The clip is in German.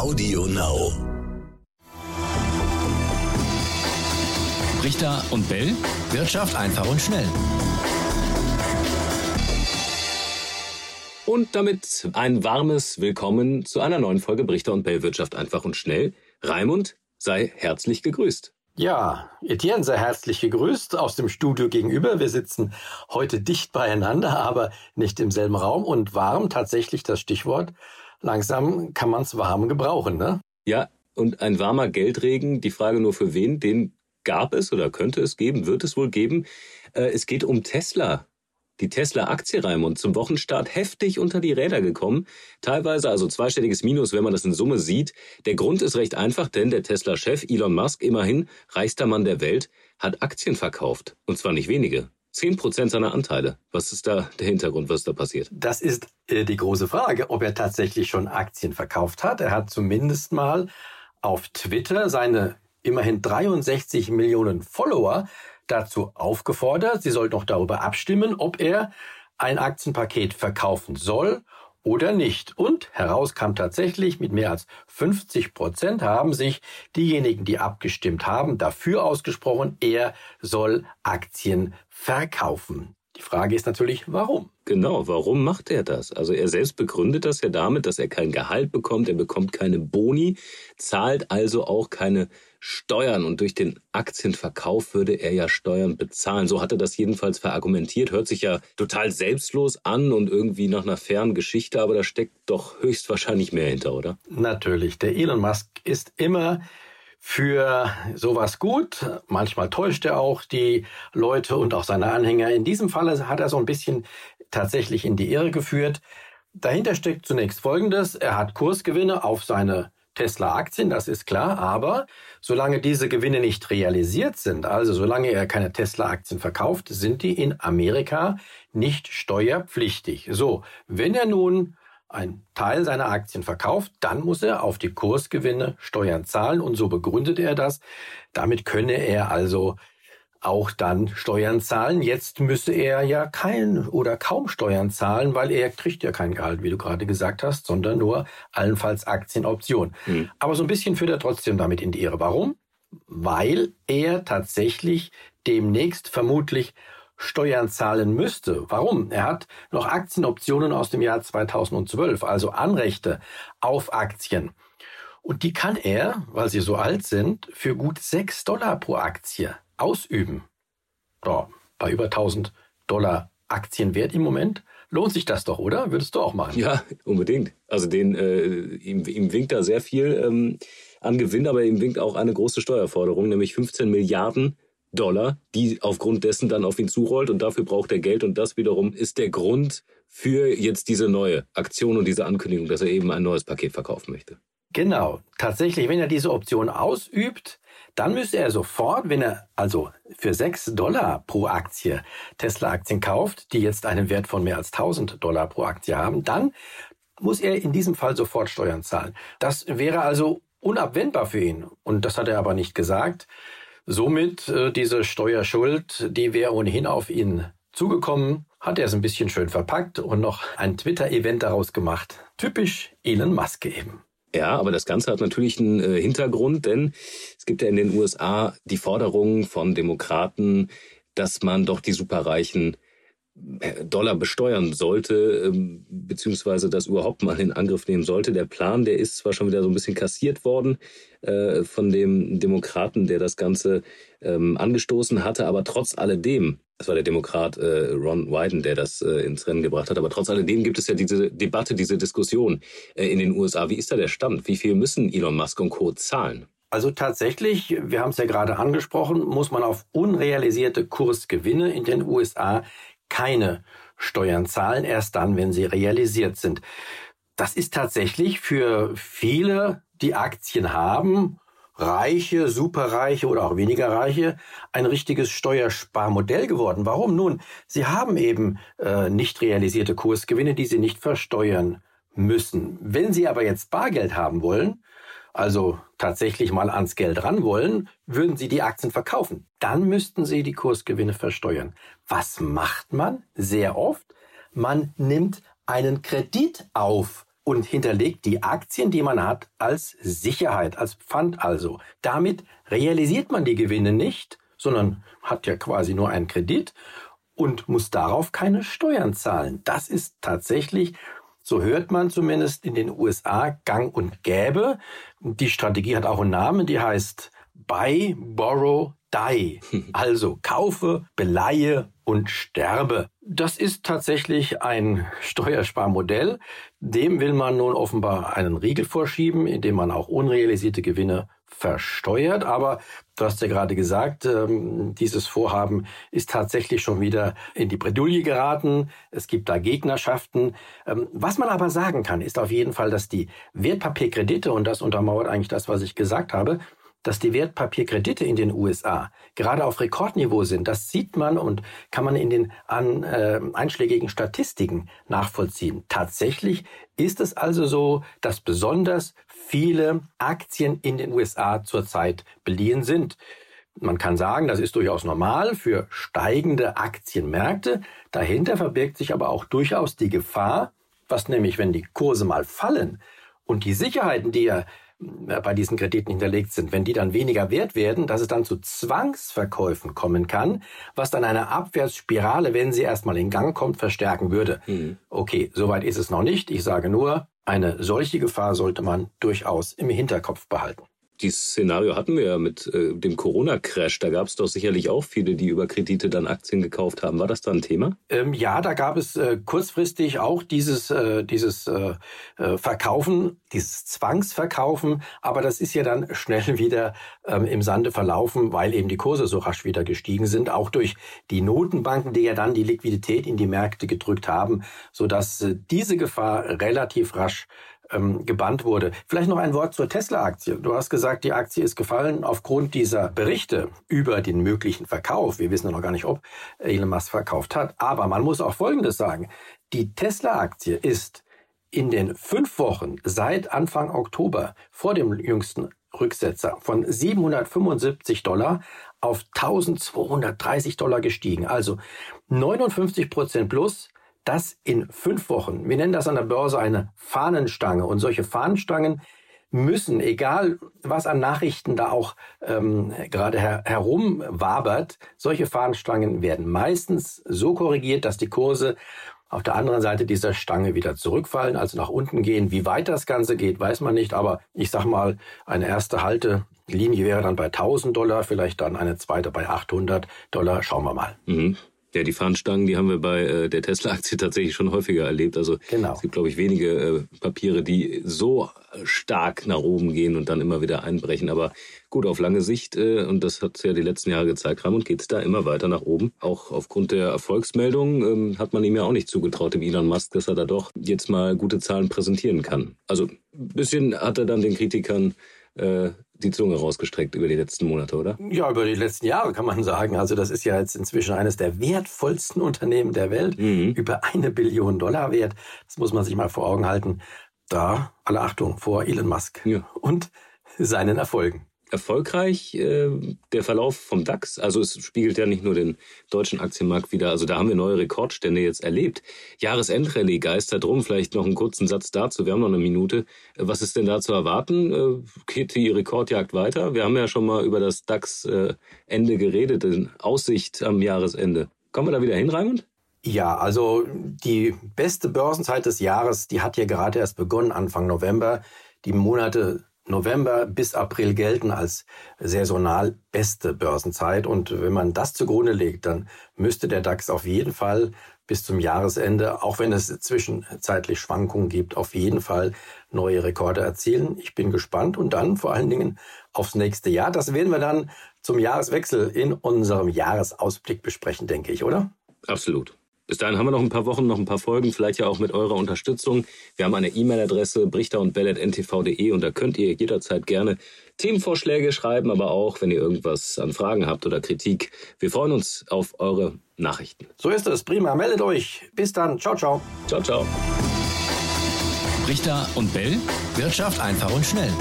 Audio Now. Richter und Bell. Wirtschaft einfach und schnell. Und damit ein warmes Willkommen zu einer neuen Folge Brichter und Bell Wirtschaft einfach und schnell. Raimund, sei herzlich gegrüßt. Ja, Etienne, sei herzlich gegrüßt aus dem Studio gegenüber. Wir sitzen heute dicht beieinander, aber nicht im selben Raum und warm, tatsächlich das Stichwort. Langsam kann man es warm gebrauchen, ne? Ja, und ein warmer Geldregen, die Frage nur für wen, den gab es oder könnte es geben, wird es wohl geben. Äh, es geht um Tesla. Die Tesla-Aktie, Raimund, zum Wochenstart heftig unter die Räder gekommen. Teilweise also zweistelliges Minus, wenn man das in Summe sieht. Der Grund ist recht einfach, denn der Tesla-Chef Elon Musk, immerhin reichster Mann der Welt, hat Aktien verkauft. Und zwar nicht wenige. Zehn Prozent seiner Anteile. Was ist da der Hintergrund? Was da passiert? Das ist äh, die große Frage, ob er tatsächlich schon Aktien verkauft hat. Er hat zumindest mal auf Twitter seine immerhin 63 Millionen Follower dazu aufgefordert, sie sollten noch darüber abstimmen, ob er ein Aktienpaket verkaufen soll oder nicht. Und heraus kam tatsächlich, mit mehr als 50 Prozent haben sich diejenigen, die abgestimmt haben, dafür ausgesprochen, er soll Aktien verkaufen. Die Frage ist natürlich, warum? Genau, warum macht er das? Also er selbst begründet das ja damit, dass er kein Gehalt bekommt, er bekommt keine Boni, zahlt also auch keine Steuern und durch den Aktienverkauf würde er ja Steuern bezahlen. So hat er das jedenfalls verargumentiert. Hört sich ja total selbstlos an und irgendwie nach einer fairen Geschichte, aber da steckt doch höchstwahrscheinlich mehr hinter, oder? Natürlich. Der Elon Musk ist immer für sowas gut. Manchmal täuscht er auch die Leute und auch seine Anhänger. In diesem Falle hat er so ein bisschen tatsächlich in die Irre geführt. Dahinter steckt zunächst Folgendes. Er hat Kursgewinne auf seine Tesla-Aktien, das ist klar, aber solange diese Gewinne nicht realisiert sind, also solange er keine Tesla-Aktien verkauft, sind die in Amerika nicht steuerpflichtig. So, wenn er nun einen Teil seiner Aktien verkauft, dann muss er auf die Kursgewinne Steuern zahlen und so begründet er das. Damit könne er also auch dann Steuern zahlen. Jetzt müsse er ja kein oder kaum Steuern zahlen, weil er kriegt ja kein Gehalt, wie du gerade gesagt hast, sondern nur allenfalls Aktienoptionen. Mhm. Aber so ein bisschen führt er trotzdem damit in die Irre. Warum? Weil er tatsächlich demnächst vermutlich Steuern zahlen müsste. Warum? Er hat noch Aktienoptionen aus dem Jahr 2012, also Anrechte auf Aktien. Und die kann er, weil sie so alt sind, für gut 6 Dollar pro Aktie ausüben, ja, bei über 1000 Dollar Aktienwert im Moment, lohnt sich das doch, oder? Würdest du auch machen? Ja, unbedingt. Also den, äh, ihm, ihm winkt da sehr viel ähm, an Gewinn, aber ihm winkt auch eine große Steuerforderung, nämlich 15 Milliarden Dollar, die aufgrund dessen dann auf ihn zurollt und dafür braucht er Geld und das wiederum ist der Grund für jetzt diese neue Aktion und diese Ankündigung, dass er eben ein neues Paket verkaufen möchte. Genau, tatsächlich, wenn er diese Option ausübt, dann müsste er sofort, wenn er also für 6 Dollar pro Aktie Tesla-Aktien kauft, die jetzt einen Wert von mehr als 1000 Dollar pro Aktie haben, dann muss er in diesem Fall sofort Steuern zahlen. Das wäre also unabwendbar für ihn. Und das hat er aber nicht gesagt. Somit äh, diese Steuerschuld, die wäre ohnehin auf ihn zugekommen, hat er es ein bisschen schön verpackt und noch ein Twitter-Event daraus gemacht. Typisch Elon Musk eben. Ja, aber das Ganze hat natürlich einen äh, Hintergrund, denn es gibt ja in den USA die Forderung von Demokraten, dass man doch die Superreichen Dollar besteuern sollte, ähm, beziehungsweise das überhaupt mal in Angriff nehmen sollte. Der Plan, der ist zwar schon wieder so ein bisschen kassiert worden äh, von dem Demokraten, der das Ganze ähm, angestoßen hatte, aber trotz alledem es war der Demokrat äh, Ron Wyden, der das äh, ins Rennen gebracht hat. Aber trotz alledem gibt es ja diese Debatte, diese Diskussion in den USA. Wie ist da der Stand? Wie viel müssen Elon Musk und Co. zahlen? Also tatsächlich, wir haben es ja gerade angesprochen, muss man auf unrealisierte Kursgewinne in den USA keine Steuern zahlen, erst dann, wenn sie realisiert sind. Das ist tatsächlich für viele, die Aktien haben Reiche, Superreiche oder auch weniger Reiche ein richtiges Steuersparmodell geworden. Warum? Nun, sie haben eben äh, nicht realisierte Kursgewinne, die sie nicht versteuern müssen. Wenn sie aber jetzt Bargeld haben wollen, also tatsächlich mal ans Geld ran wollen, würden sie die Aktien verkaufen. Dann müssten sie die Kursgewinne versteuern. Was macht man sehr oft? Man nimmt einen Kredit auf und hinterlegt die Aktien, die man hat, als Sicherheit, als Pfand also. Damit realisiert man die Gewinne nicht, sondern hat ja quasi nur einen Kredit und muss darauf keine Steuern zahlen. Das ist tatsächlich, so hört man zumindest in den USA, gang und gäbe. Die Strategie hat auch einen Namen, die heißt Buy, Borrow, Die. Also kaufe, beleihe und sterbe. Das ist tatsächlich ein Steuersparmodell. Dem will man nun offenbar einen Riegel vorschieben, indem man auch unrealisierte Gewinne versteuert. Aber du hast ja gerade gesagt, ähm, dieses Vorhaben ist tatsächlich schon wieder in die Bredouille geraten. Es gibt da Gegnerschaften. Ähm, was man aber sagen kann, ist auf jeden Fall, dass die Wertpapierkredite, und das untermauert eigentlich das, was ich gesagt habe, dass die Wertpapierkredite in den USA gerade auf Rekordniveau sind, das sieht man und kann man in den an, äh, einschlägigen Statistiken nachvollziehen. Tatsächlich ist es also so, dass besonders viele Aktien in den USA zurzeit beliehen sind. Man kann sagen, das ist durchaus normal für steigende Aktienmärkte. Dahinter verbirgt sich aber auch durchaus die Gefahr, was nämlich, wenn die Kurse mal fallen und die Sicherheiten, die ja äh, bei diesen Krediten hinterlegt sind, wenn die dann weniger wert werden, dass es dann zu Zwangsverkäufen kommen kann, was dann eine Abwärtsspirale, wenn sie erstmal in Gang kommt, verstärken würde. Mhm. Okay, soweit ist es noch nicht. Ich sage nur, eine solche Gefahr sollte man durchaus im Hinterkopf behalten dieses Szenario hatten wir ja mit äh, dem Corona-Crash. Da gab es doch sicherlich auch viele, die über Kredite dann Aktien gekauft haben. War das da ein Thema? Ähm, ja, da gab es äh, kurzfristig auch dieses, äh, dieses äh, äh, Verkaufen, dieses Zwangsverkaufen. Aber das ist ja dann schnell wieder ähm, im Sande verlaufen, weil eben die Kurse so rasch wieder gestiegen sind. Auch durch die Notenbanken, die ja dann die Liquidität in die Märkte gedrückt haben, sodass äh, diese Gefahr relativ rasch ähm, gebannt wurde. Vielleicht noch ein Wort zur Tesla-Aktie. Du hast gesagt, die Aktie ist gefallen aufgrund dieser Berichte über den möglichen Verkauf. Wir wissen noch gar nicht, ob Elon Musk verkauft hat. Aber man muss auch Folgendes sagen. Die Tesla-Aktie ist in den fünf Wochen seit Anfang Oktober vor dem jüngsten Rücksetzer von 775 Dollar auf 1230 Dollar gestiegen. Also 59 Prozent plus das in fünf Wochen. Wir nennen das an der Börse eine Fahnenstange. Und solche Fahnenstangen müssen, egal was an Nachrichten da auch ähm, gerade her herumwabert, solche Fahnenstangen werden meistens so korrigiert, dass die Kurse auf der anderen Seite dieser Stange wieder zurückfallen, also nach unten gehen. Wie weit das Ganze geht, weiß man nicht, aber ich sag mal, eine erste Haltelinie wäre dann bei 1000 Dollar, vielleicht dann eine zweite bei 800 Dollar. Schauen wir mal. Mhm. Ja, die Fahnenstangen, die haben wir bei äh, der Tesla-Aktie tatsächlich schon häufiger erlebt. Also genau. es gibt, glaube ich, wenige äh, Papiere, die so stark nach oben gehen und dann immer wieder einbrechen. Aber gut, auf lange Sicht, äh, und das hat ja die letzten Jahre gezeigt, Ramon, geht es da immer weiter nach oben. Auch aufgrund der Erfolgsmeldung ähm, hat man ihm ja auch nicht zugetraut, dem Elon Musk, dass er da doch jetzt mal gute Zahlen präsentieren kann. Also ein bisschen hat er dann den Kritikern äh, die Zunge rausgestreckt über die letzten Monate, oder? Ja, über die letzten Jahre kann man sagen. Also das ist ja jetzt inzwischen eines der wertvollsten Unternehmen der Welt. Mhm. Über eine Billion Dollar wert. Das muss man sich mal vor Augen halten. Da alle Achtung vor Elon Musk ja. und seinen Erfolgen erfolgreich äh, der Verlauf vom DAX. Also es spiegelt ja nicht nur den deutschen Aktienmarkt wieder. Also da haben wir neue Rekordstände jetzt erlebt. Jahresendrallye geistert rum. Vielleicht noch einen kurzen Satz dazu. Wir haben noch eine Minute. Was ist denn da zu erwarten? Äh, geht die Rekordjagd weiter? Wir haben ja schon mal über das DAX-Ende äh, geredet, in Aussicht am Jahresende. Kommen wir da wieder hin, Raimund? Ja, also die beste Börsenzeit des Jahres, die hat ja gerade erst begonnen, Anfang November. Die Monate November bis April gelten als saisonal beste Börsenzeit. Und wenn man das zugrunde legt, dann müsste der DAX auf jeden Fall bis zum Jahresende, auch wenn es zwischenzeitlich Schwankungen gibt, auf jeden Fall neue Rekorde erzielen. Ich bin gespannt und dann vor allen Dingen aufs nächste Jahr. Das werden wir dann zum Jahreswechsel in unserem Jahresausblick besprechen, denke ich, oder? Absolut. Bis dahin haben wir noch ein paar Wochen, noch ein paar Folgen, vielleicht ja auch mit eurer Unterstützung. Wir haben eine E-Mail-Adresse brichter und ntv.de und da könnt ihr jederzeit gerne Themenvorschläge schreiben, aber auch, wenn ihr irgendwas an Fragen habt oder Kritik. Wir freuen uns auf eure Nachrichten. So ist es. Prima. Meldet euch. Bis dann. Ciao, ciao. Ciao, ciao. Brichter und Bell. Wirtschaft einfach und schnell.